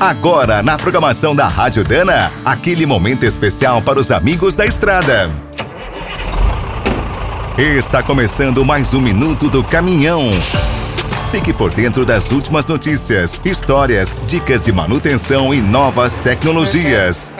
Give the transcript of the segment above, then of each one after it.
Agora, na programação da Rádio Dana, aquele momento especial para os amigos da estrada. Está começando mais um Minuto do Caminhão. Fique por dentro das últimas notícias, histórias, dicas de manutenção e novas tecnologias.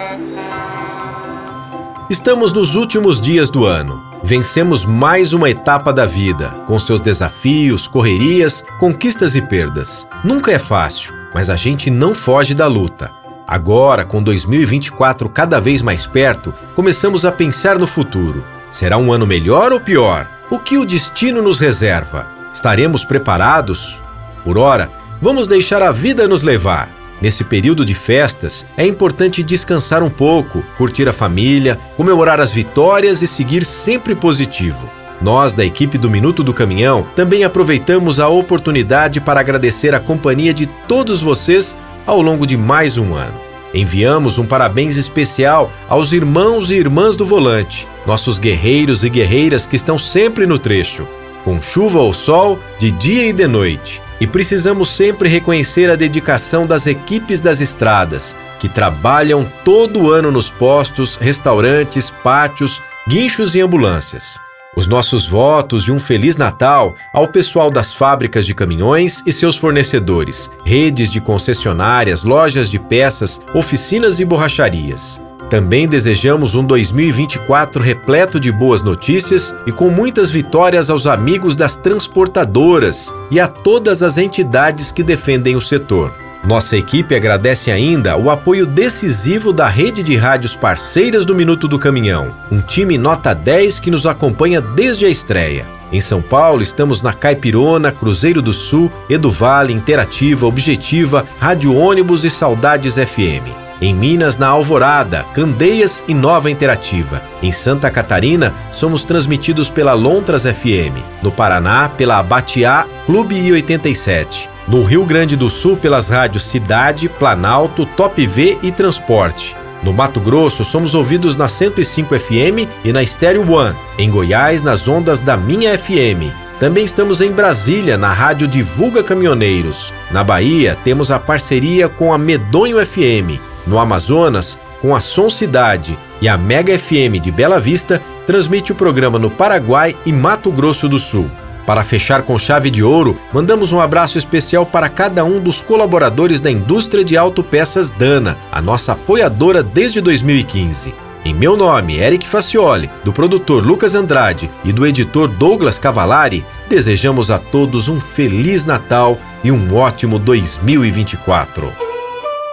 Estamos nos últimos dias do ano. Vencemos mais uma etapa da vida, com seus desafios, correrias, conquistas e perdas. Nunca é fácil, mas a gente não foge da luta. Agora, com 2024 cada vez mais perto, começamos a pensar no futuro. Será um ano melhor ou pior? O que o destino nos reserva? Estaremos preparados? Por ora, vamos deixar a vida nos levar. Nesse período de festas, é importante descansar um pouco, curtir a família, comemorar as vitórias e seguir sempre positivo. Nós, da equipe do Minuto do Caminhão, também aproveitamos a oportunidade para agradecer a companhia de todos vocês ao longo de mais um ano. Enviamos um parabéns especial aos irmãos e irmãs do volante, nossos guerreiros e guerreiras que estão sempre no trecho, com chuva ou sol, de dia e de noite. E precisamos sempre reconhecer a dedicação das equipes das estradas, que trabalham todo ano nos postos, restaurantes, pátios, guinchos e ambulâncias. Os nossos votos de um Feliz Natal ao pessoal das fábricas de caminhões e seus fornecedores, redes de concessionárias, lojas de peças, oficinas e borracharias. Também desejamos um 2024 repleto de boas notícias e com muitas vitórias aos amigos das transportadoras e a todas as entidades que defendem o setor. Nossa equipe agradece ainda o apoio decisivo da rede de rádios parceiras do Minuto do Caminhão, um time nota 10 que nos acompanha desde a estreia. Em São Paulo, estamos na Caipirona, Cruzeiro do Sul, Edu Vale, Interativa, Objetiva, Rádio Ônibus e Saudades FM. Em Minas, na Alvorada, Candeias e Nova Interativa. Em Santa Catarina, somos transmitidos pela Lontras FM. No Paraná, pela Abatiá Clube I87. No Rio Grande do Sul, pelas rádios Cidade, Planalto, Top V e Transporte. No Mato Grosso, somos ouvidos na 105 FM e na Stereo One. Em Goiás, nas ondas da Minha FM. Também estamos em Brasília, na rádio Divulga Caminhoneiros. Na Bahia, temos a parceria com a Medonho FM. No Amazonas, com a Som Cidade e a Mega FM de Bela Vista, transmite o programa no Paraguai e Mato Grosso do Sul. Para fechar com chave de ouro, mandamos um abraço especial para cada um dos colaboradores da indústria de autopeças Dana, a nossa apoiadora desde 2015. Em meu nome, Eric Facioli, do produtor Lucas Andrade e do editor Douglas Cavalari, desejamos a todos um feliz Natal e um ótimo 2024.